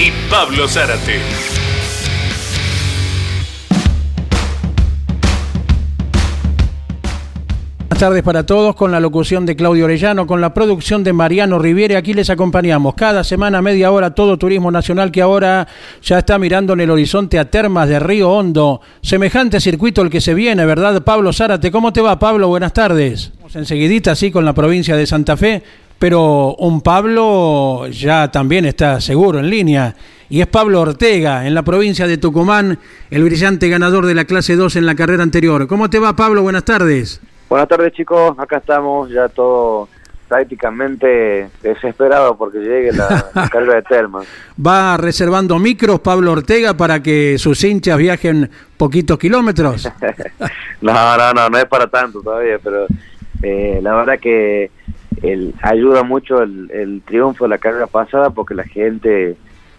y Pablo Zárate. Buenas tardes para todos, con la locución de Claudio Orellano, con la producción de Mariano Riviere. Aquí les acompañamos cada semana, media hora, todo turismo nacional que ahora ya está mirando en el horizonte a Termas de Río Hondo. Semejante circuito el que se viene, ¿verdad, Pablo Zárate? ¿Cómo te va, Pablo? Buenas tardes. Vamos enseguidita, sí, con la provincia de Santa Fe, pero un Pablo ya también está seguro en línea. Y es Pablo Ortega, en la provincia de Tucumán, el brillante ganador de la clase 2 en la carrera anterior. ¿Cómo te va, Pablo? Buenas tardes. Buenas tardes chicos, acá estamos ya todo prácticamente desesperado porque llegue la, la carga de Telma. ¿Va reservando micros Pablo Ortega para que sus hinchas viajen poquitos kilómetros? no, no, no, no es para tanto todavía, pero eh, la verdad que el, ayuda mucho el, el, triunfo de la carrera pasada porque la gente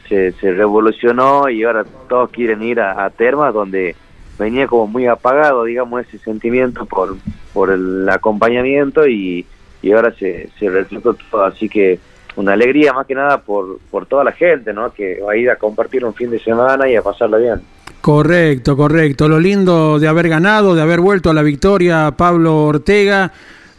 se, se revolucionó y ahora todos quieren ir a, a Termas donde venía como muy apagado, digamos, ese sentimiento por, por el acompañamiento y, y ahora se, se reflejó todo. Así que una alegría más que nada por, por toda la gente, ¿no? Que va a ir a compartir un fin de semana y a pasarla bien. Correcto, correcto. Lo lindo de haber ganado, de haber vuelto a la victoria, Pablo Ortega,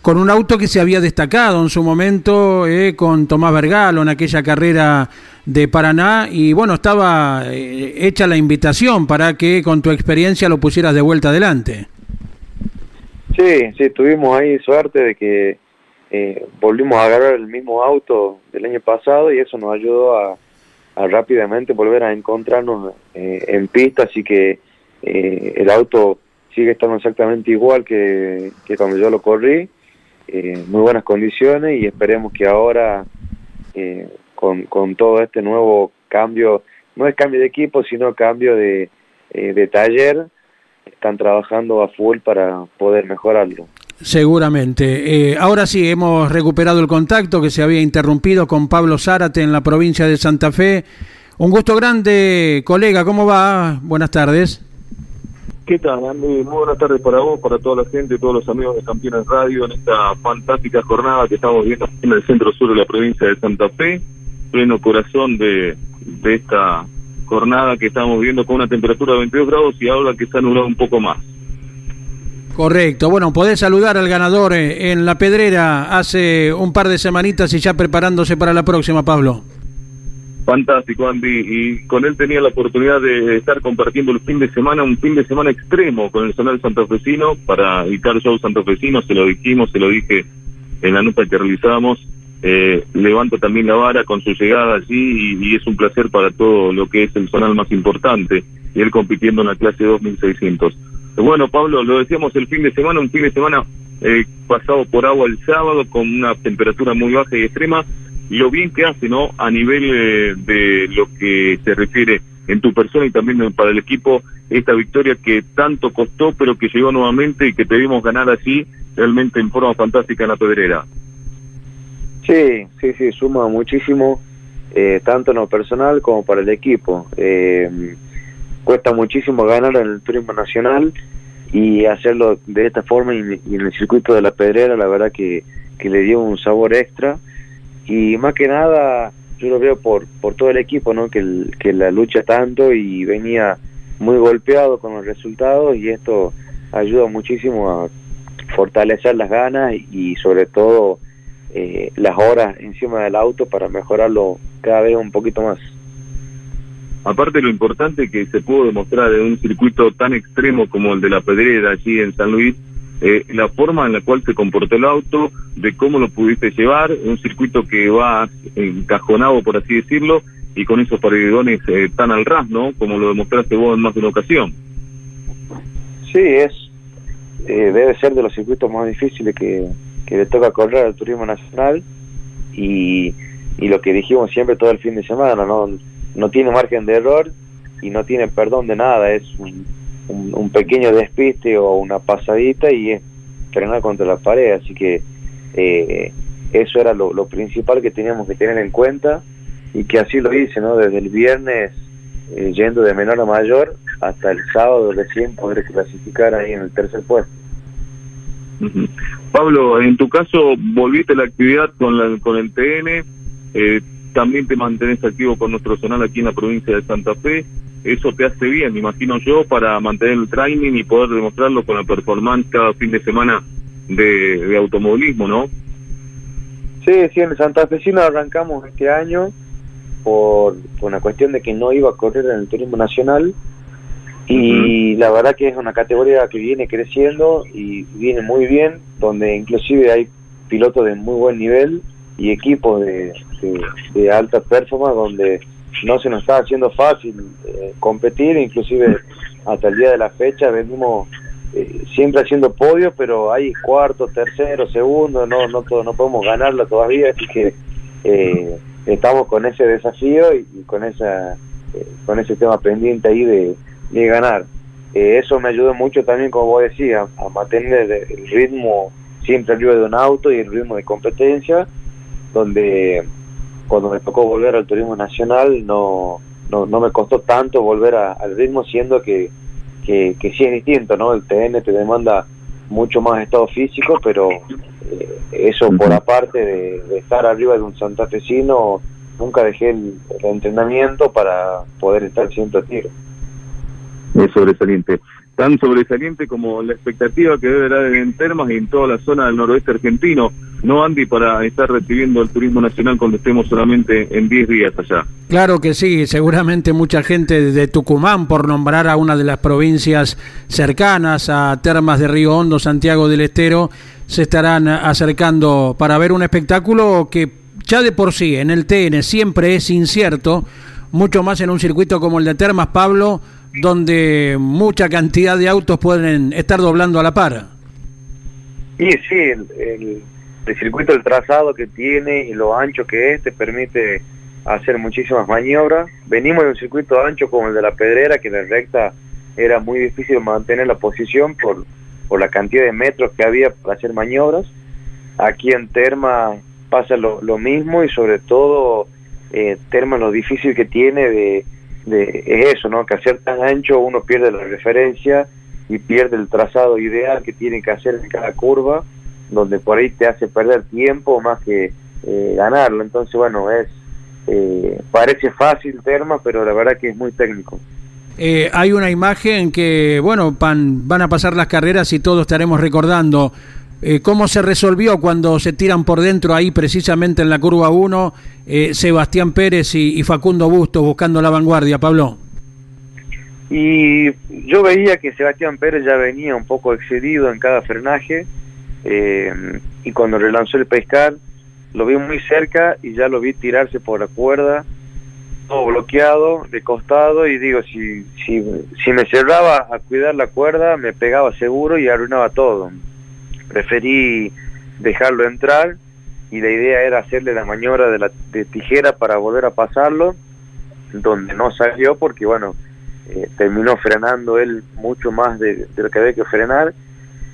con un auto que se había destacado en su momento eh, con Tomás Vergalo en aquella carrera de Paraná. Y bueno, estaba eh, hecha la invitación para que con tu experiencia lo pusieras de vuelta adelante. Sí, sí, tuvimos ahí suerte de que eh, volvimos a agarrar el mismo auto del año pasado y eso nos ayudó a, rápidamente volver a encontrarnos eh, en pista, así que eh, el auto sigue estando exactamente igual que, que cuando yo lo corrí, eh, muy buenas condiciones y esperemos que ahora eh, con, con todo este nuevo cambio, no es cambio de equipo, sino cambio de, eh, de taller, están trabajando a full para poder mejorarlo. Seguramente. Eh, ahora sí, hemos recuperado el contacto que se había interrumpido con Pablo Zárate en la provincia de Santa Fe. Un gusto grande, colega, ¿cómo va? Buenas tardes. ¿Qué tal, Andy? Muy buenas tardes para vos, para toda la gente, todos los amigos de Campeones Radio en esta fantástica jornada que estamos viendo en el centro sur de la provincia de Santa Fe, pleno corazón de, de esta jornada que estamos viendo con una temperatura de 22 grados y ahora que se ha anulado un poco más. Correcto. Bueno, podés saludar al ganador eh, en La Pedrera hace un par de semanitas y ya preparándose para la próxima, Pablo. Fantástico, Andy. Y con él tenía la oportunidad de estar compartiendo el fin de semana, un fin de semana extremo con el Zonal Santafesino para evitar show santafesino. Se lo dijimos, se lo dije en la nota que realizábamos. Eh, levanta también la vara con su llegada allí y, y, es un placer para todo lo que es el zonal más importante. Y él compitiendo en la clase 2600. Bueno, Pablo, lo decíamos el fin de semana, un fin de semana eh, pasado por agua el sábado con una temperatura muy baja y extrema. Lo bien que hace, ¿no? A nivel eh, de lo que se refiere en tu persona y también para el equipo, esta victoria que tanto costó, pero que llegó nuevamente y que debimos ganar así, realmente en forma fantástica en la pedrera. Sí, sí, sí, suma muchísimo, eh, tanto en lo personal como para el equipo. Eh, cuesta muchísimo ganar en el turismo nacional y hacerlo de esta forma y, en el circuito de la pedrera la verdad que, que, le dio un sabor extra y más que nada yo lo veo por por todo el equipo no que, que la lucha tanto y venía muy golpeado con los resultados y esto ayuda muchísimo a fortalecer las ganas y sobre todo eh, las horas encima del auto para mejorarlo cada vez un poquito más. Aparte lo importante que se pudo demostrar en un circuito tan extremo como el de la Pedrera allí en San Luis, eh, la forma en la cual se comportó el auto, de cómo lo pudiste llevar, un circuito que va encajonado, por así decirlo, y con esos paredones eh, tan al ras, ¿no? Como lo demostraste vos en más de una ocasión. Sí, es eh, debe ser de los circuitos más difíciles que, que le toca correr al turismo nacional y, y lo que dijimos siempre todo el fin de semana, ¿no? no tiene margen de error y no tiene perdón de nada, es un, un, pequeño despiste o una pasadita y es frenar contra la pared, así que eh, eso era lo, principal que teníamos que tener en cuenta y que así lo hice, ¿no? Desde el viernes eh, yendo de menor a mayor hasta el sábado recién poder clasificar ahí en el tercer puesto. Pablo, en tu caso volviste a la actividad con, la, con el TN, eh, también te mantenés activo con nuestro zonal aquí en la provincia de Santa Fe. Eso te hace bien, me imagino yo, para mantener el training y poder demostrarlo con la performance cada fin de semana de, automovilismo, ¿no? Sí, sí, en Santa Fe sí nos arrancamos este año por, una cuestión de que no iba a correr en el turismo nacional y la verdad que es una categoría que viene creciendo y viene muy bien, donde inclusive hay pilotos de muy buen nivel y equipos de, de, alta performance donde no se nos está haciendo fácil eh, competir, inclusive hasta el día de la fecha venimos eh, siempre haciendo podios, pero hay cuarto, tercero, segundo, no no no podemos ganarla todavía, así que eh, estamos con ese desafío y, con esa con ese tema pendiente ahí de, de ganar. eso me ayudó mucho también, como vos decías, a mantener el ritmo siempre arriba de un auto y el ritmo de competencia donde cuando me tocó volver al turismo nacional no, no, no me costó tanto volver al ritmo, siendo que, que, sí es distinto, ¿no? El TN te demanda mucho más estado físico, pero eh, eso por aparte de, estar arriba de un santafesino, nunca dejé el, entrenamiento para poder estar siempre a tiro. Es sobresaliente tan sobresaliente como la expectativa que debe haber en Termas y en toda la zona del noroeste argentino. ¿No, Andy, para estar recibiendo el turismo nacional cuando estemos solamente en 10 días allá? Claro que sí, seguramente mucha gente de Tucumán, por nombrar a una de las provincias cercanas a Termas de Río Hondo, Santiago del Estero, se estarán acercando para ver un espectáculo que ya de por sí en el TN siempre es incierto, mucho más en un circuito como el de Termas, Pablo, donde mucha cantidad de autos pueden estar doblando a la par. Sí, sí, el, circuito, el trazado que tiene y lo ancho que es, te permite hacer muchísimas maniobras. Venimos de un circuito ancho como el de la Pedrera, que en la recta era muy difícil mantener la posición por, por la cantidad de metros que había para hacer maniobras. Aquí en Terma pasa lo, lo mismo y sobre todo eh, Terma lo difícil que tiene de de, es eso, ¿no? Que hacer tan ancho uno pierde la referencia y pierde el trazado ideal que tiene que hacer en cada curva, donde por ahí te hace perder tiempo más que eh, ganarlo. Entonces, bueno, es eh, parece fácil Terma, pero la verdad que es muy técnico. Eh, hay una imagen que, bueno, van, van a pasar las carreras y todos estaremos recordando eh, ¿Cómo se resolvió cuando se tiran por dentro ahí precisamente en la curva 1 eh, Sebastián Pérez y, Facundo Bustos buscando la vanguardia, Pablo? Y yo veía que Sebastián Pérez ya venía un poco excedido en cada frenaje eh, y cuando relanzó el pescar lo vi muy cerca y ya lo vi tirarse por la cuerda, todo bloqueado, de costado y digo, si, si, si me cerraba a cuidar la cuerda me pegaba seguro y arruinaba todo. Preferí dejarlo entrar y la idea era hacerle la maniobra de la de tijera para volver a pasarlo, donde no salió porque bueno, eh, terminó frenando él mucho más de, lo que había que frenar,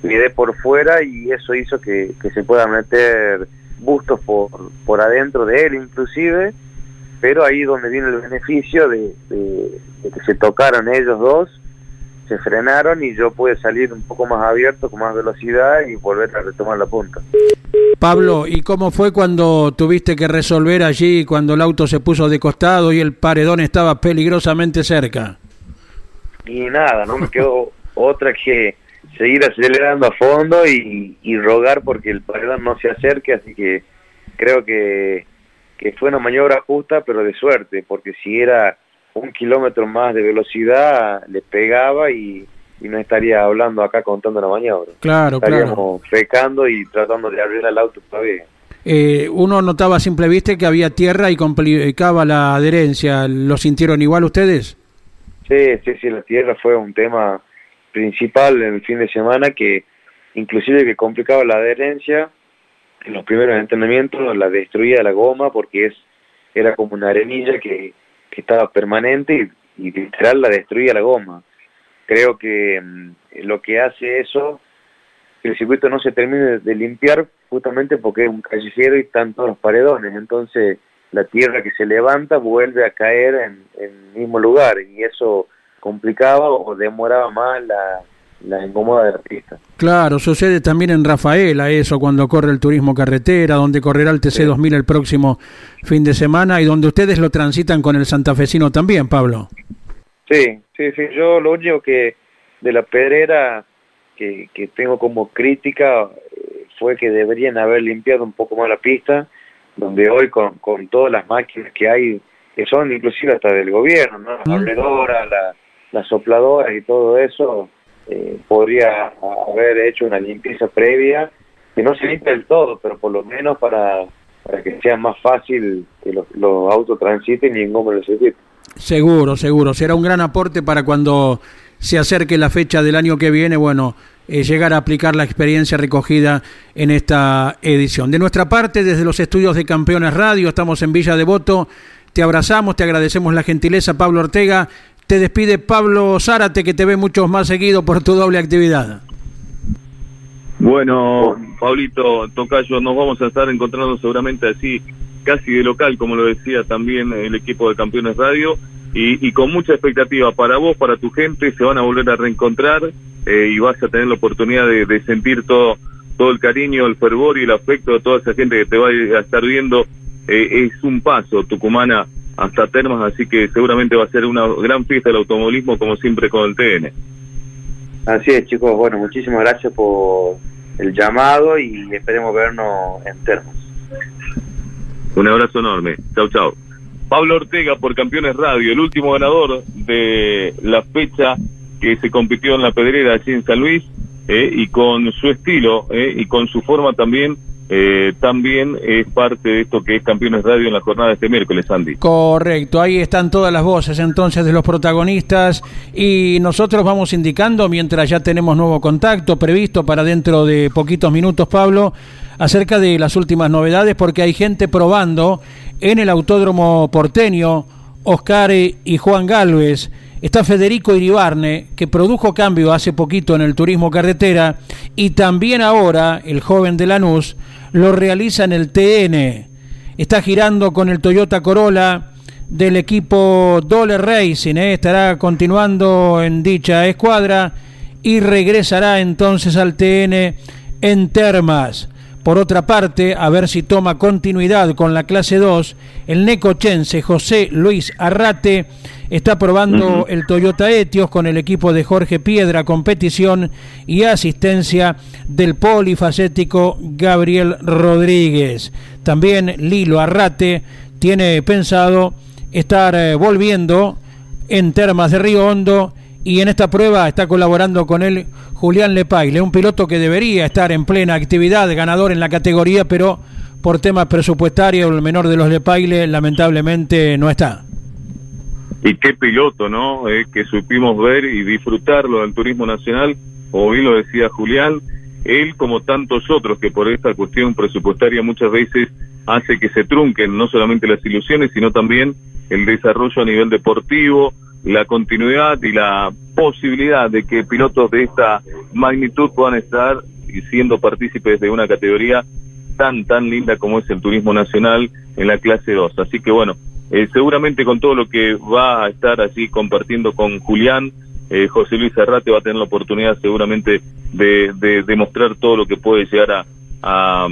quedé por fuera y eso hizo que, se pueda meter bustos por, por adentro de él inclusive, pero ahí donde viene el beneficio de, de que se tocaron ellos dos se frenaron y yo pude salir un poco más abierto, con más velocidad y volver a retomar la punta. Pablo, ¿y cómo fue cuando tuviste que resolver allí, cuando el auto se puso de costado y el paredón estaba peligrosamente cerca? Y nada, no me quedó otra que seguir acelerando a fondo y, y rogar porque el paredón no se acerque, así que creo que, que fue una maniobra justa, pero de suerte, porque si era un kilómetro más de velocidad le pegaba y, no estaría hablando acá contando la maniobra. Claro, Estaríamos pecando y tratando de abrir el auto todavía. Eh, uno notaba a simple vista que había tierra y complicaba la adherencia. ¿Lo sintieron igual ustedes? Sí, sí, sí, la tierra fue un tema principal en el fin de semana que inclusive que complicaba la adherencia en los primeros entrenamientos, la destruía la goma porque es era como una arenilla que que estaba permanente y, literal la destruía la goma. Creo que mm, lo que hace eso, el circuito no se termine de limpiar justamente porque es un callejero y están todos los paredones, entonces la tierra que se levanta vuelve a caer en el mismo lugar y eso complicaba o demoraba más la, la incomoda de la pista. Claro, sucede también en Rafaela eso, cuando corre el turismo carretera, donde correrá el TC 2000 el próximo fin de semana y donde ustedes lo transitan con el santafesino también, Pablo. Sí, sí, sí, yo lo único que de la pedrera que, que tengo como crítica eh, fue que deberían haber limpiado un poco más la pista, donde hoy con, con todas las máquinas que hay, que son inclusive hasta del gobierno, ¿no? la barredora, la, las sopladoras y todo eso, eh, podría haber hecho una limpieza previa, que no se limpia del todo, pero por lo menos para, para que sea más fácil que los, los autos transiten y engommen el circuito. Seguro, seguro. Será un gran aporte para cuando se acerque la fecha del año que viene, bueno, eh, llegar a aplicar la experiencia recogida en esta edición. De nuestra parte, desde los estudios de Campeones Radio, estamos en Villa Devoto. Te abrazamos, te agradecemos la gentileza, Pablo Ortega. Te despide Pablo Zárate, que te ve mucho más seguido por tu doble actividad. Bueno, Pablito, Tocayo, nos vamos a estar encontrando seguramente así, casi de local, como lo decía también el equipo de Campeones Radio, y, con mucha expectativa para vos, para tu gente, se van a volver a reencontrar eh, y vas a tener la oportunidad de, de, sentir todo, todo el cariño, el fervor y el afecto de toda esa gente que te va a estar viendo. Eh, es un paso, Tucumana, hasta Termas, así que seguramente va a ser una gran fiesta del automovilismo, como siempre con el TN. Así es, chicos. Bueno, muchísimas gracias por el llamado y esperemos vernos en Termas. Un abrazo enorme. Chau, chau. Pablo Ortega por Campeones Radio, el último ganador de la fecha que se compitió en la pedrera allí en San Luis, eh, y con su estilo eh, y con su forma también eh, también es parte de esto que es Campeones Radio en la jornada de este miércoles, Andy. Correcto, ahí están todas las voces entonces de los protagonistas y nosotros vamos indicando mientras ya tenemos nuevo contacto previsto para dentro de poquitos minutos, Pablo, acerca de las últimas novedades porque hay gente probando en el Autódromo Porteño, Oscar y Juan Galvez. Está Federico Iribarne, que produjo cambio hace poquito en el turismo carretera, y también ahora el joven de Lanús lo realiza en el TN. Está girando con el Toyota Corolla del equipo Dole Racing, ¿eh? estará continuando en dicha escuadra y regresará entonces al TN en Termas. Por otra parte, a ver si toma continuidad con la clase 2, el necochense José Luis Arrate está probando uh -huh. el Toyota Etios con el equipo de Jorge Piedra, competición y asistencia del polifacético Gabriel Rodríguez. También Lilo Arrate tiene pensado estar eh, volviendo en Termas de Río Hondo y en esta prueba está colaborando con él Julián Lepaile, un piloto que debería estar en plena actividad, ganador en la categoría, pero por temas presupuestarios el menor de los Lepaile lamentablemente no está. Y qué piloto, ¿no? Que supimos ver y disfrutarlo del turismo nacional, como bien lo decía Julián, él como tantos otros que por esta cuestión presupuestaria muchas veces hace que se trunquen no solamente las ilusiones, sino también el desarrollo a nivel deportivo, la continuidad y la posibilidad de que pilotos de esta magnitud puedan estar siendo partícipes de una categoría tan, tan linda como es el turismo nacional en la clase 2. Así que bueno, eh, seguramente con todo lo que va a estar así compartiendo con Julián, eh, José Luis Arrate va a tener la oportunidad seguramente de, de demostrar todo lo que puede llegar a, a,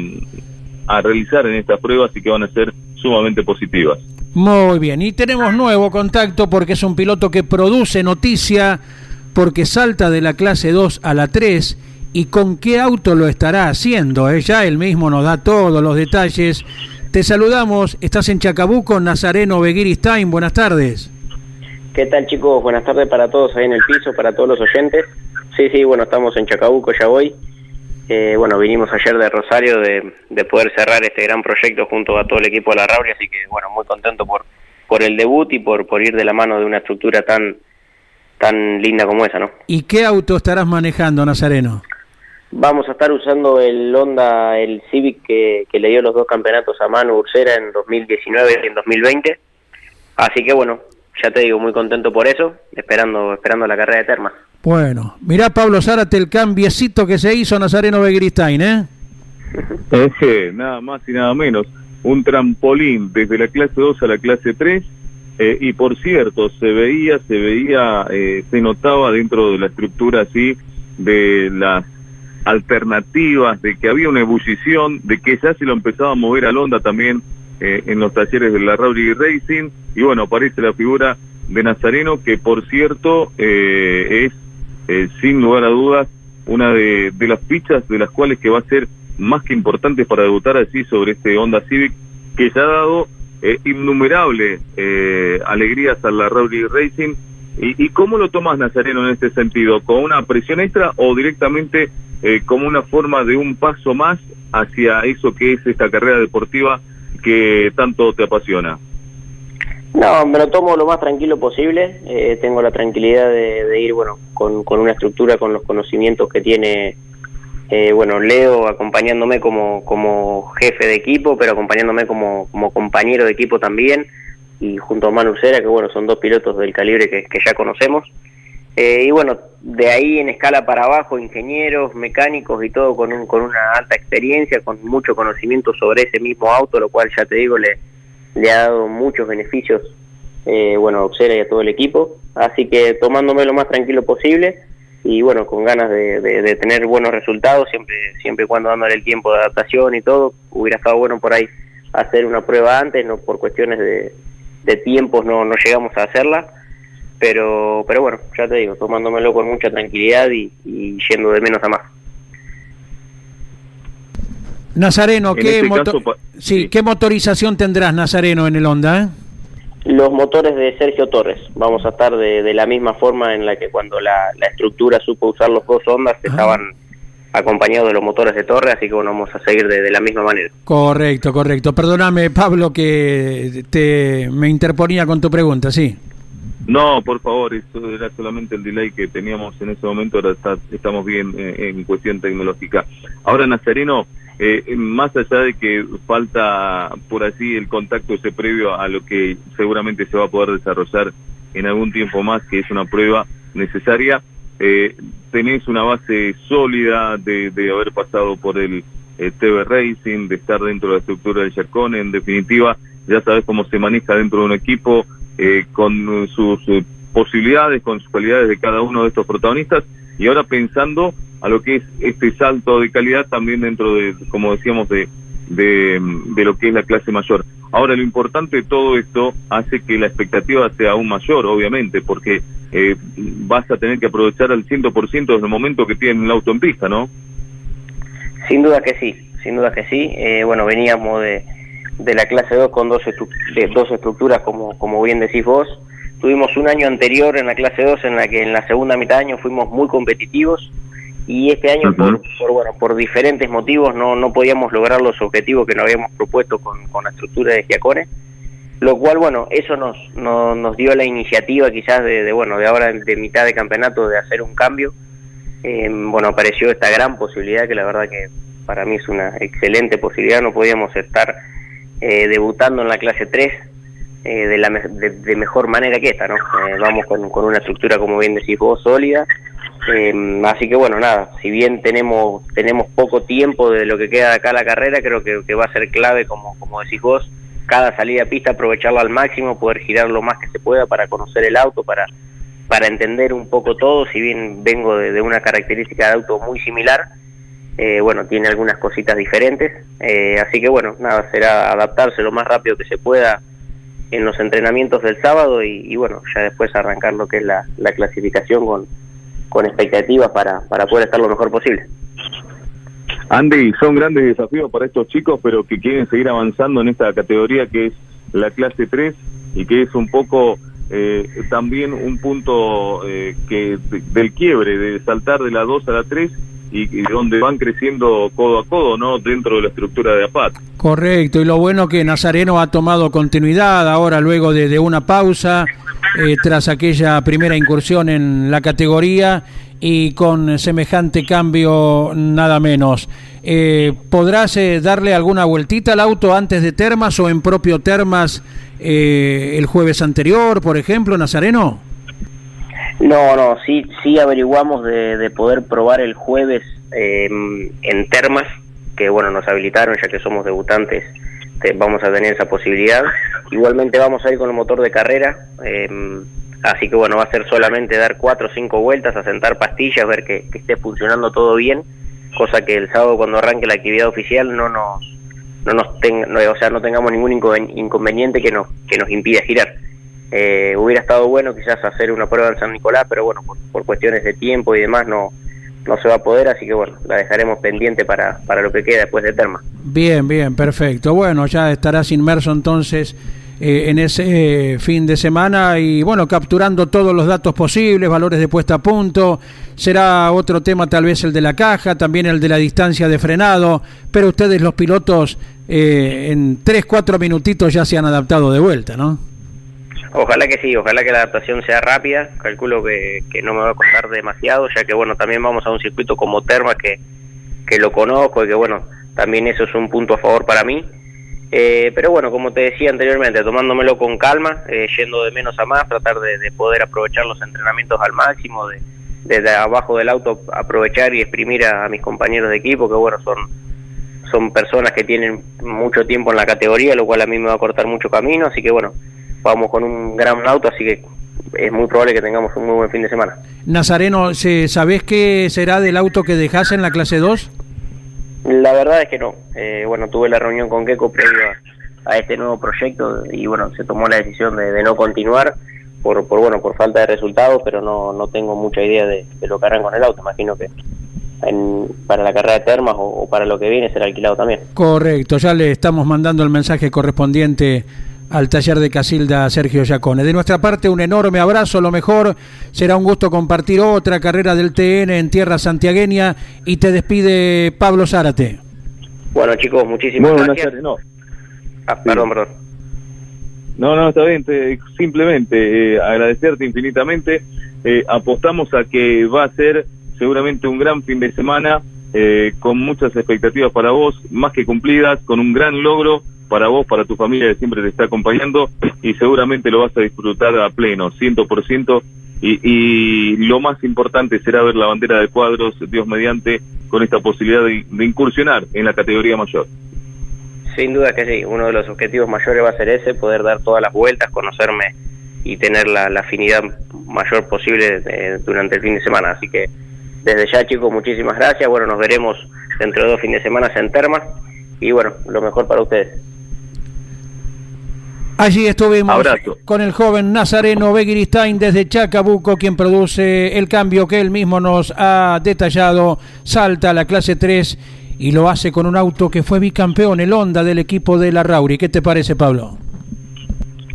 a realizar en estas pruebas y que van a ser sumamente positivas. Muy bien, y tenemos nuevo contacto porque es un piloto que produce noticia, porque salta de la clase 2 a la 3 y con qué auto lo estará haciendo. ¿eh? Ya él mismo nos da todos los detalles. Te saludamos, estás en Chacabuco, Nazareno Beguiristain, buenas tardes. ¿Qué tal chicos? Buenas tardes para todos ahí en el piso, para todos los oyentes. Sí, sí, bueno, estamos en Chacabuco ya hoy. Eh, bueno, vinimos ayer de Rosario de, de, poder cerrar este gran proyecto junto a todo el equipo de la Rauri, así que bueno, muy contento por, por el debut y por, por ir de la mano de una estructura tan, tan linda como esa, ¿no? ¿Y qué auto estarás manejando, Nazareno? Vamos a estar usando el Honda, el Civic que, que le dio los dos campeonatos a Manu Ursera en 2019 y en 2020. Así que bueno, ya te digo, muy contento por eso, esperando, esperando la carrera de Termas. Bueno, mirá Pablo Zárate el cambiecito que se hizo Nazareno Begristain, ¿eh? Es nada más y nada menos, un trampolín desde la clase 2 a la clase 3 eh, y por cierto, se veía, se veía, eh, se notaba dentro de la estructura así de las alternativas, de que había una ebullición, de que ya se lo empezaba a mover a Honda también eh, en los talleres de la Rowdy Racing, y bueno, aparece la figura de Nazareno, que por cierto es, sin lugar a dudas, una de, de las fichas de las cuales que va a ser más que importante para debutar así sobre este Honda Civic, que ya ha dado eh, innumerables eh, alegrías a la Rowdy Racing. ¿Y, ¿Y, cómo lo tomas, Nazareno, en este sentido? ¿Con una presión extra o directamente eh, como una forma de un paso más hacia eso que es esta carrera deportiva que tanto te apasiona? No, me lo tomo lo más tranquilo posible. Eh, tengo la tranquilidad de, ir, bueno, con, con, una estructura, con los conocimientos que tiene eh, bueno, Leo acompañándome como, como jefe de equipo, pero acompañándome como, como compañero de equipo también, y junto a Manu Cera, que bueno, son dos pilotos del calibre que, que ya conocemos. Eh, y bueno, de ahí en escala para abajo, ingenieros, mecánicos y todo con, un, con una alta experiencia, con mucho conocimiento sobre ese mismo auto, lo cual ya te digo, le, le ha dado muchos beneficios, eh, bueno, a Oxera y a todo el equipo. Así que tomándome lo más tranquilo posible y bueno, con ganas de, tener buenos resultados, siempre siempre cuando dándole el tiempo de adaptación y todo, hubiera estado bueno por ahí hacer una prueba antes, no por cuestiones de, de tiempos no, no llegamos a hacerla, pero pero bueno, ya te digo, tomándomelo con mucha tranquilidad y, y yendo de menos a más. Nazareno, ¿qué, este moto caso, sí, sí. ¿qué motorización tendrás, Nazareno, en el Honda? Eh? Los motores de Sergio Torres. Vamos a estar de, de la misma forma en la que cuando la, la estructura supo usar los dos ondas ah. estaban acompañados de los motores de Torres, así que bueno, vamos a seguir de, de, la misma manera. Correcto, correcto. Perdóname, Pablo, que te me interponía con tu pregunta, sí. No, por favor, eso era solamente el delay que teníamos en ese momento, ahora está, estamos bien eh, en cuestión tecnológica. Ahora, Nazareno, eh, más allá de que falta por así el contacto ese previo a lo que seguramente se va a poder desarrollar en algún tiempo más, que es una prueba necesaria, eh, tenés una base sólida de, de haber pasado por el eh, TV Racing, de estar dentro de la estructura del Yacone, en definitiva, ya sabes cómo se maneja dentro de un equipo, eh, con sus eh, posibilidades, con sus cualidades de cada uno de estos protagonistas, y ahora pensando a lo que es este salto de calidad también dentro de, como decíamos, de, de, lo que es la clase mayor. Ahora, lo importante de todo esto hace que la expectativa sea aún mayor, obviamente, porque eh, vas a tener que aprovechar al 100% desde el momento que tienen el auto en pista, ¿no? Sin duda que sí, sin duda que sí. Eh, bueno, veníamos de, de la clase 2 con dos, estru de dos estructuras, como, como bien decís vos. Tuvimos un año anterior en la clase 2 en la que en la segunda mitad de año fuimos muy competitivos y este año uh -huh. por, por, bueno por diferentes motivos no no podíamos lograr los objetivos que nos habíamos propuesto con, con la estructura de Giacone lo cual bueno eso nos, nos, nos dio la iniciativa quizás de, de, bueno de ahora de mitad de campeonato de hacer un cambio eh, bueno apareció esta gran posibilidad que la verdad que para mí es una excelente posibilidad no podíamos estar eh, debutando en la clase 3 eh, de la de, de, mejor manera que esta no eh, vamos con, con una estructura como bien decís vos sólida. Eh, así que bueno, nada, si bien tenemos tenemos poco tiempo de lo que queda de acá la carrera, creo que, que, va a ser clave, como, como decís vos, cada salida pista aprovecharla al máximo, poder girar lo más que se pueda para conocer el auto, para, para entender un poco todo, si bien vengo de, de una característica de auto muy similar, eh, bueno, tiene algunas cositas diferentes, eh, así que bueno, nada, será adaptarse lo más rápido que se pueda en los entrenamientos del sábado y, bueno, ya después arrancar lo que es la, la clasificación con con expectativas para, para poder estar lo mejor posible. Andy, son grandes desafíos para estos chicos, pero que quieren seguir avanzando en esta categoría que es la clase 3 y que es un poco eh, también un punto eh, que de, del quiebre, de saltar de la 2 a la 3 y, y, donde van creciendo codo a codo, ¿no? Dentro de la estructura de APAT. Correcto, y lo bueno que Nazareno ha tomado continuidad ahora luego de, una pausa eh, tras aquella primera incursión en la categoría y con semejante cambio nada menos. Eh, ¿Podrás eh, darle alguna vueltita al auto antes de Termas o en propio Termas eh, el jueves anterior, por ejemplo, Nazareno? No, no, sí, sí averiguamos de, poder probar el jueves eh, en Termas, que bueno, nos habilitaron ya que somos debutantes, vamos a tener esa posibilidad. Igualmente vamos a ir con el motor de carrera, eh, así que bueno, va a ser solamente dar cuatro o cinco vueltas, asentar pastillas, ver que, esté funcionando todo bien, cosa que el sábado cuando arranque la actividad oficial no nos, no nos tenga, o sea, no tengamos ningún inconveniente que nos, que nos impida girar. Eh, hubiera estado bueno quizás hacer una prueba en San Nicolás, pero bueno, por, cuestiones de tiempo y demás no, no se va a poder, así que bueno, la dejaremos pendiente para, para lo que queda después de Terma. Bien, bien, perfecto. Bueno, ya estarás inmerso entonces eh, en ese eh, fin de semana y bueno, capturando todos los datos posibles, valores de puesta a punto. Será otro tema tal vez el de la caja, también el de la distancia de frenado, pero ustedes los pilotos en 3, 4 minutitos ya se han adaptado de vuelta, ¿no? Ojalá que sí, ojalá que la adaptación sea rápida, calculo que, no me va a costar demasiado, ya que bueno, también vamos a un circuito como Terma que, que lo conozco y que bueno, también eso es un punto a favor para mí. Eh, pero bueno, como te decía anteriormente, tomándomelo con calma, eh, yendo de menos a más, tratar de, poder aprovechar los entrenamientos al máximo, de desde abajo del auto aprovechar y exprimir a, mis compañeros de equipo, que bueno, son, son personas que tienen mucho tiempo en la categoría, lo cual a mí me va a cortar mucho camino, así que bueno, vamos con un gran auto, así que es muy probable que tengamos un muy buen fin de semana. Nazareno, ¿sabés qué será del auto que dejás en la clase 2? La verdad es que no. Eh, bueno, tuve la reunión con Keco previo a, este nuevo proyecto y bueno, se tomó la decisión de, no continuar por, por, bueno por falta de resultados, pero no, no tengo mucha idea de, lo que harán con el auto. Imagino que para la carrera de termas o, o para lo que viene será alquilado también. Correcto, ya le estamos mandando el mensaje correspondiente al taller de Casilda Sergio Yacone. De nuestra parte, un enorme abrazo, lo mejor. Será un gusto compartir otra carrera del TN en tierra santiagueña y te despide Pablo Zárate. Bueno, chicos, muchísimas gracias. No. Ah, perdón, perdón. No, no, está bien. simplemente eh, agradecerte infinitamente. Eh, apostamos a que va a ser seguramente un gran fin de semana eh, con muchas expectativas para vos, más que cumplidas, con un gran logro para vos, para tu familia que siempre te está acompañando y seguramente lo vas a disfrutar a pleno, ciento por ciento. Y lo más importante será ver la bandera de cuadros, Dios mediante, con esta posibilidad de, incursionar en la categoría mayor. Sin duda que sí, uno de los objetivos mayores va a ser ese, poder dar todas las vueltas, conocerme y tener la, afinidad mayor posible eh, durante el fin de semana. Así que desde ya chicos, muchísimas gracias. Bueno, nos veremos dentro de dos fines de semana en Termas y bueno, lo mejor para ustedes. Allí estuvimos con el joven Nazareno Begiristain desde Chacabuco, quien produce el cambio que él mismo nos ha detallado. Salta a la clase 3 y lo hace con un auto que fue bicampeón, el Honda del equipo de la Rauri. ¿Qué te parece, Pablo?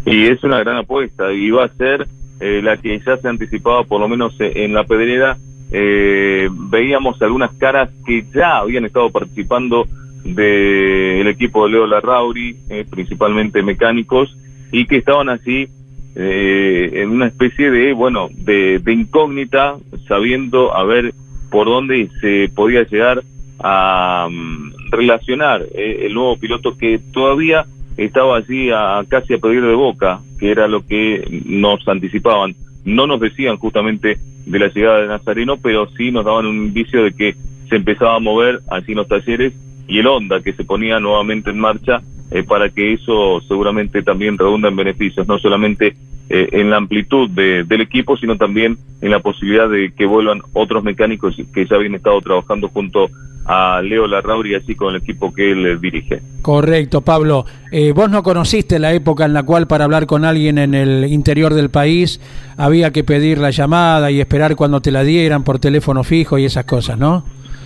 Y es una gran apuesta y va a ser eh, la que ya se anticipaba, por lo menos eh, en la pedrera. Eh, veíamos algunas caras que ya habían estado participando del equipo de Leo Larrauri, eh, principalmente mecánicos, y que estaban así eh, en una especie de, bueno, de, incógnita, sabiendo a ver por dónde se podía llegar a mm, relacionar eh, el nuevo piloto que todavía estaba allí a, casi a pedir de boca, que era lo que nos anticipaban. No nos decían justamente de la llegada de Nazareno, pero sí nos daban un indicio de que se empezaba a mover así en los talleres y el Honda que se ponía nuevamente en marcha eh, para que eso seguramente también redunda en beneficios, no solamente eh, en la amplitud del equipo, sino también en la posibilidad de que vuelvan otros mecánicos que ya habían estado trabajando junto a Leo Larrauri, así con el equipo que él dirige. Correcto, Pablo. Eh, vos no conociste la época en la cual para hablar con alguien en el interior del país había que pedir la llamada y esperar cuando te la dieran por teléfono fijo y esas cosas, ¿no?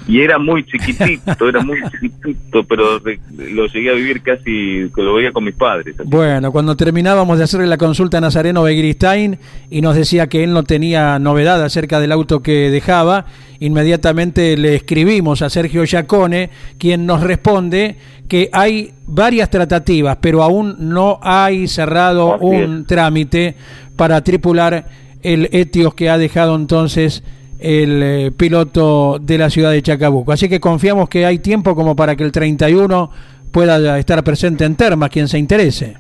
Y era muy chiquitito, era muy chiquitito, pero lo llegué a vivir casi, lo veía con mis padres. Bueno, cuando terminábamos de hacerle la consulta a Nazareno Begristain y nos decía que él no tenía novedad acerca del auto que dejaba, inmediatamente le escribimos a Sergio Giacone, quien nos responde que hay varias tratativas, pero aún no hay cerrado un trámite para tripular el Etios que ha dejado entonces el eh, piloto de la ciudad de Chacabuco. Así que confiamos que hay tiempo como para que el 31 pueda estar presente en Termas, quien se interese.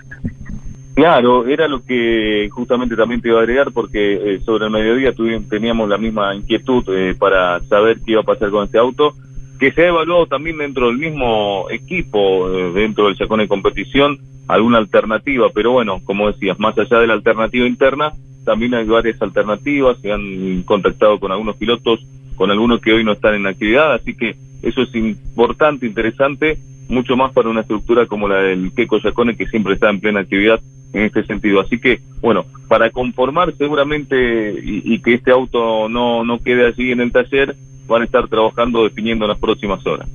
Claro, era lo que justamente también te iba a agregar porque eh, sobre el mediodía teníamos la misma inquietud eh, para saber qué iba a pasar con este auto, que se ha evaluado también dentro del mismo equipo, eh, dentro del Chacón de competición, alguna alternativa, pero bueno, como decías, más allá de la alternativa interna, también hay varias alternativas, se han contactado con algunos pilotos, con algunos que hoy no están en actividad, así que eso es importante, interesante, mucho más para una estructura como la del Keco Yacone, que siempre está en plena actividad en este sentido. Así que, bueno, para conformar seguramente y, que este auto no, no quede allí en el taller, van a estar trabajando definiendo en las próximas horas.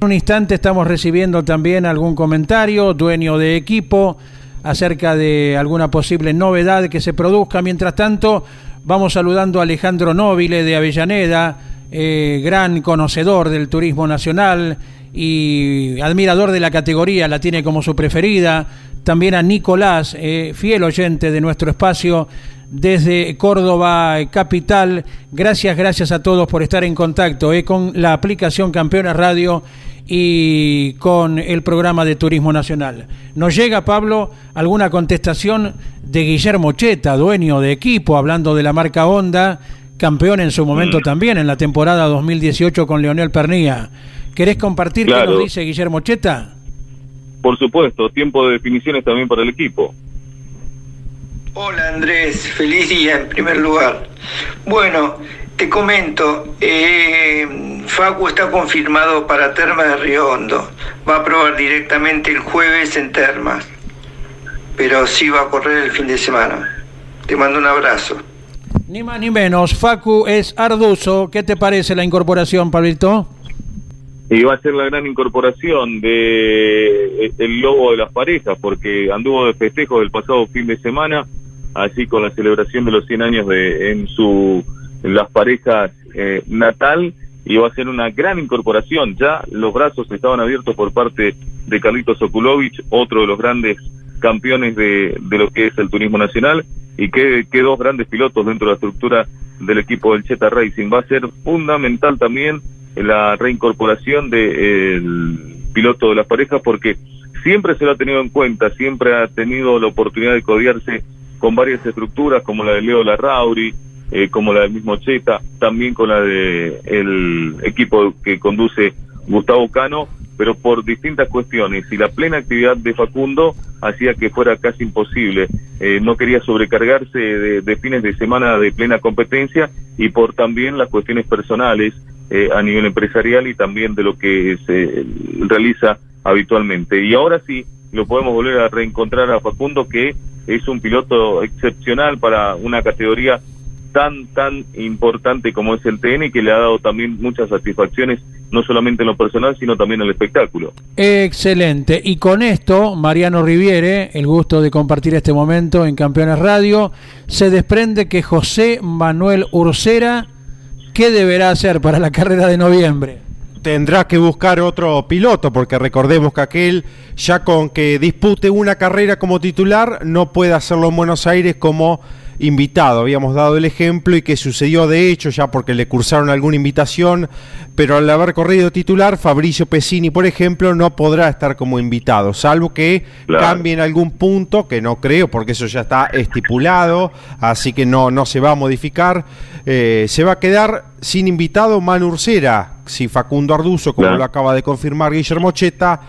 En un instante estamos recibiendo también algún comentario, dueño de equipo, acerca de alguna posible novedad que se produzca. Mientras tanto, vamos saludando a Alejandro Nóbile de Avellaneda, eh, gran conocedor del turismo nacional y admirador de la categoría, la tiene como su preferida también a Nicolás, eh, fiel oyente de nuestro espacio desde Córdoba Capital. Gracias, gracias a todos por estar en contacto eh, con la aplicación Campeona Radio y con el programa de Turismo Nacional. Nos llega, Pablo, alguna contestación de Guillermo Cheta, dueño de equipo, hablando de la marca Honda, campeón en su momento mm. también en la temporada 2018 con Leonel Pernía. ¿Querés compartir qué nos dice Guillermo Cheta? Por supuesto, tiempo de definiciones también para el equipo. Hola Andrés, feliz día en primer lugar. Bueno, te comento, eh, Facu está confirmado para Termas de Río Hondo. Va a probar directamente el jueves en Termas, pero sí va a correr el fin de semana. Te mando un abrazo. Ni más ni menos, Facu es Arduzo. ¿Qué te parece la incorporación, Pablito? y va a ser la gran incorporación de eh, el lobo de las parejas porque anduvo de festejo del pasado fin de semana así con la celebración de los 100 años de en su las parejas eh, natal y va a ser una gran incorporación. Ya los brazos estaban abiertos por parte de Carlitos Okulovich otro de los grandes campeones de, de lo que es el turismo nacional y que, que dos grandes pilotos dentro de la estructura del equipo del Cheta Racing. Va a ser fundamental también la reincorporación del piloto de las parejas porque siempre se lo ha tenido en cuenta, siempre ha tenido la oportunidad de codiarse con varias estructuras como la de Leo Larrauri, eh, como la del mismo Cheta, también con la de el equipo que conduce Gustavo Cano, pero por distintas cuestiones y la plena actividad de Facundo hacía que fuera casi imposible. Eh, no quería sobrecargarse de, de, fines de semana de plena competencia y por también las cuestiones personales eh, a nivel empresarial y también de lo que se realiza habitualmente. Y ahora sí, lo podemos volver a reencontrar a Facundo, que es un piloto excepcional para una categoría tan, tan importante como es el TN y que le ha dado también muchas satisfacciones, no solamente en lo personal, sino también en el espectáculo. Excelente. Y con esto, Mariano Riviere, el gusto de compartir este momento en Campeones Radio, se desprende que José Manuel Ursera ¿qué deberá hacer para la carrera de noviembre? Tendrá que buscar otro piloto, porque recordemos que aquel, ya con que dispute una carrera como titular, no puede hacerlo en Buenos Aires como invitado. Habíamos dado el ejemplo y que sucedió de hecho ya porque le cursaron alguna invitación, pero al haber corrido titular, Fabricio Pesini, por ejemplo, no podrá estar como invitado, salvo que cambie en algún punto, que no creo porque eso ya está estipulado, así que no, no se va a modificar. Eh, se va a quedar sin invitado Manu Ursera, si Facundo Arduzo, como lo acaba de confirmar Guillermo Cheta,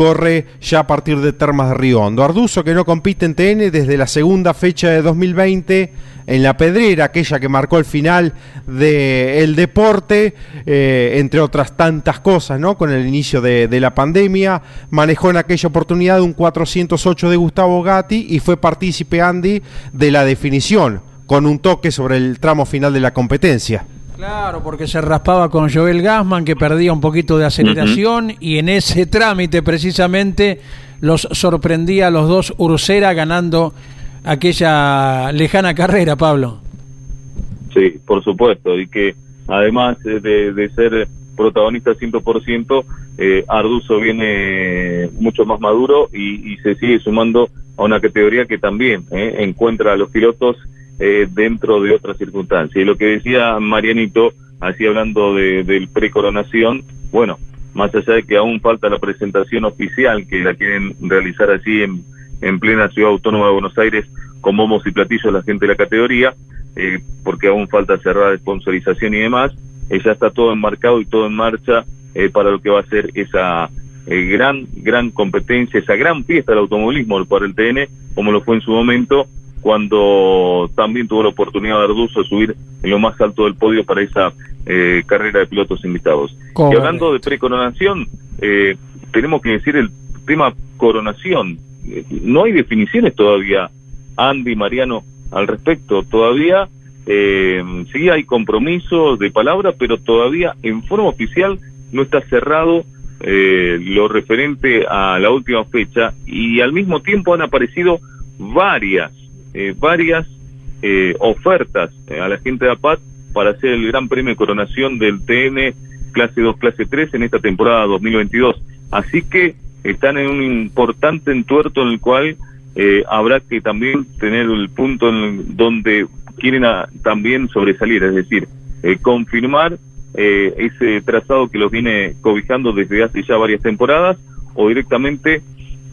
corre ya a partir de Termas de Río Hondo. Arduzo que no compite en TN desde la segunda fecha de 2020 en la Pedrera, aquella que marcó el final del deporte, eh, entre otras tantas cosas, ¿no? Con el inicio de, de, la pandemia, manejó en aquella oportunidad un 408 de Gustavo Gatti y fue partícipe Andy de la definición, con un toque sobre el tramo final de la competencia. Claro, porque se raspaba con Joel Gassman, que perdía un poquito de aceleración, y en ese trámite precisamente los sorprendía a los dos Ursera ganando aquella lejana carrera, Pablo. Sí, por supuesto, y que además de, ser protagonista 100%, eh, Arduzo viene mucho más maduro y, se sigue sumando a una categoría que también eh, encuentra a los pilotos eh, dentro de otras circunstancias. Y lo que decía Marianito, así hablando de, del pre-coronación, bueno, más allá de que aún falta la presentación oficial, que la quieren realizar así en, en plena ciudad autónoma de Buenos Aires con bombos y platillos la gente de la categoría, eh, porque aún falta cerrar sponsorización y demás. Eh, ya está todo enmarcado y todo en marcha eh, para lo que va a ser esa gran, gran competencia, esa gran fiesta del automovilismo por el TN, como lo fue en su momento, cuando también tuvo la oportunidad de Arduzo de subir en lo más alto del podio para esa carrera de pilotos invitados. Y hablando de precoronación, tenemos que decir el tema coronación. no hay definiciones todavía Andy, Mariano, al respecto. Todavía eh, sí hay compromisos de palabra, pero todavía en forma oficial no está cerrado eh, lo referente a la última fecha y al mismo tiempo han aparecido varias, eh, varias eh, ofertas a la gente de APAT para hacer el Gran Premio de Coronación del TN clase 2, clase 3 en esta temporada 2022. Así que están en un importante entuerto en el cual eh, habrá que también tener el punto en donde quieren también sobresalir, es decir, eh, confirmar eh, ese trazado que los viene cobijando desde hace ya varias temporadas o directamente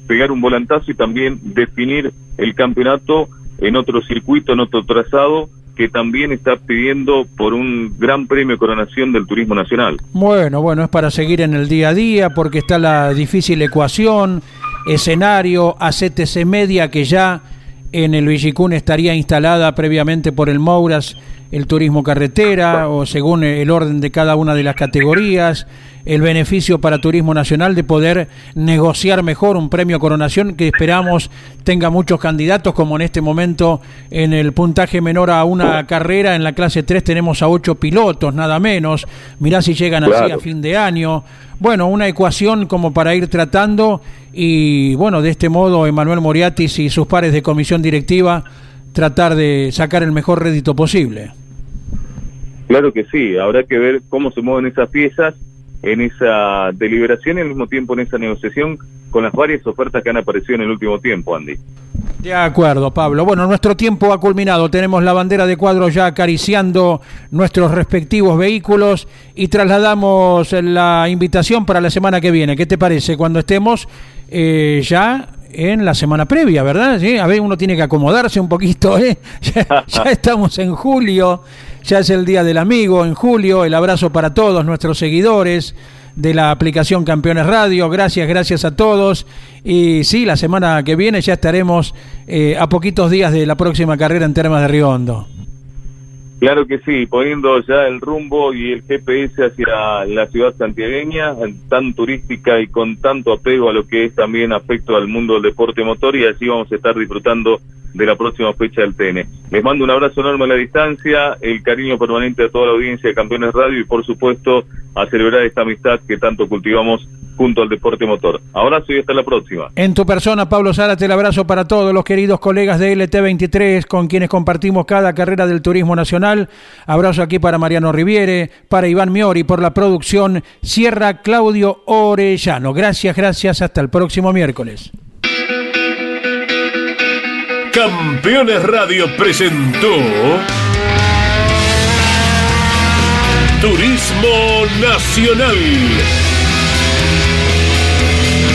pegar un volantazo y también definir el campeonato en otro circuito, en otro trazado que también está pidiendo por un gran premio coronación del turismo nacional. Bueno, bueno, es para seguir en el día a día porque está la difícil ecuación escenario ACTC Media que ya en el Villicún estaría instalada previamente por el Mouras el turismo carretera o según el orden de cada una de las categorías, el beneficio para turismo nacional de poder negociar mejor un premio coronación que esperamos tenga muchos candidatos, como en este momento en el puntaje menor a una carrera, en la clase 3 tenemos a ocho pilotos, nada menos, mirá si llegan así a fin de año, bueno, una ecuación como para ir tratando y bueno, de este modo Emanuel Moriatis y sus pares de comisión directiva tratar de sacar el mejor rédito posible. Claro que sí, habrá que ver cómo se mueven esas piezas en esa deliberación y al mismo tiempo en esa negociación con las varias ofertas que han aparecido en el último tiempo, Andy. De acuerdo, Pablo. Bueno, nuestro tiempo ha culminado. Tenemos la bandera de cuadro ya acariciando nuestros respectivos vehículos y trasladamos la invitación para la semana que viene. ¿Qué te parece? Cuando estemos eh, ya en la semana previa, ¿verdad? ¿Sí? A ver, uno tiene que acomodarse un poquito, ¿eh? ya estamos en julio. Ya es el Día del Amigo en julio. El abrazo para todos nuestros seguidores de la aplicación Campeones Radio. Gracias, gracias a todos. Y sí, la semana que viene ya estaremos eh, a poquitos días de la próxima carrera en Termas de Riondo. Claro que sí, poniendo ya el rumbo y el GPS hacia la ciudad santiagueña, tan turística y con tanto apego a lo que es también afecto al mundo del deporte motor y así vamos a estar disfrutando de la próxima fecha del TN. Les mando un abrazo enorme a la distancia, el cariño permanente a toda la audiencia de Campeones Radio y por supuesto a celebrar esta amistad que tanto cultivamos junto al deporte motor. Abrazo y hasta la próxima. En tu persona, Pablo Zárate, el abrazo para todos los queridos colegas de LT23 con quienes compartimos cada carrera del turismo nacional. Abrazo aquí para Mariano Riviere, para Iván Miori por la producción Sierra Claudio Orellano. Gracias, gracias. Hasta el próximo miércoles. Campeones Radio presentó Turismo Nacional.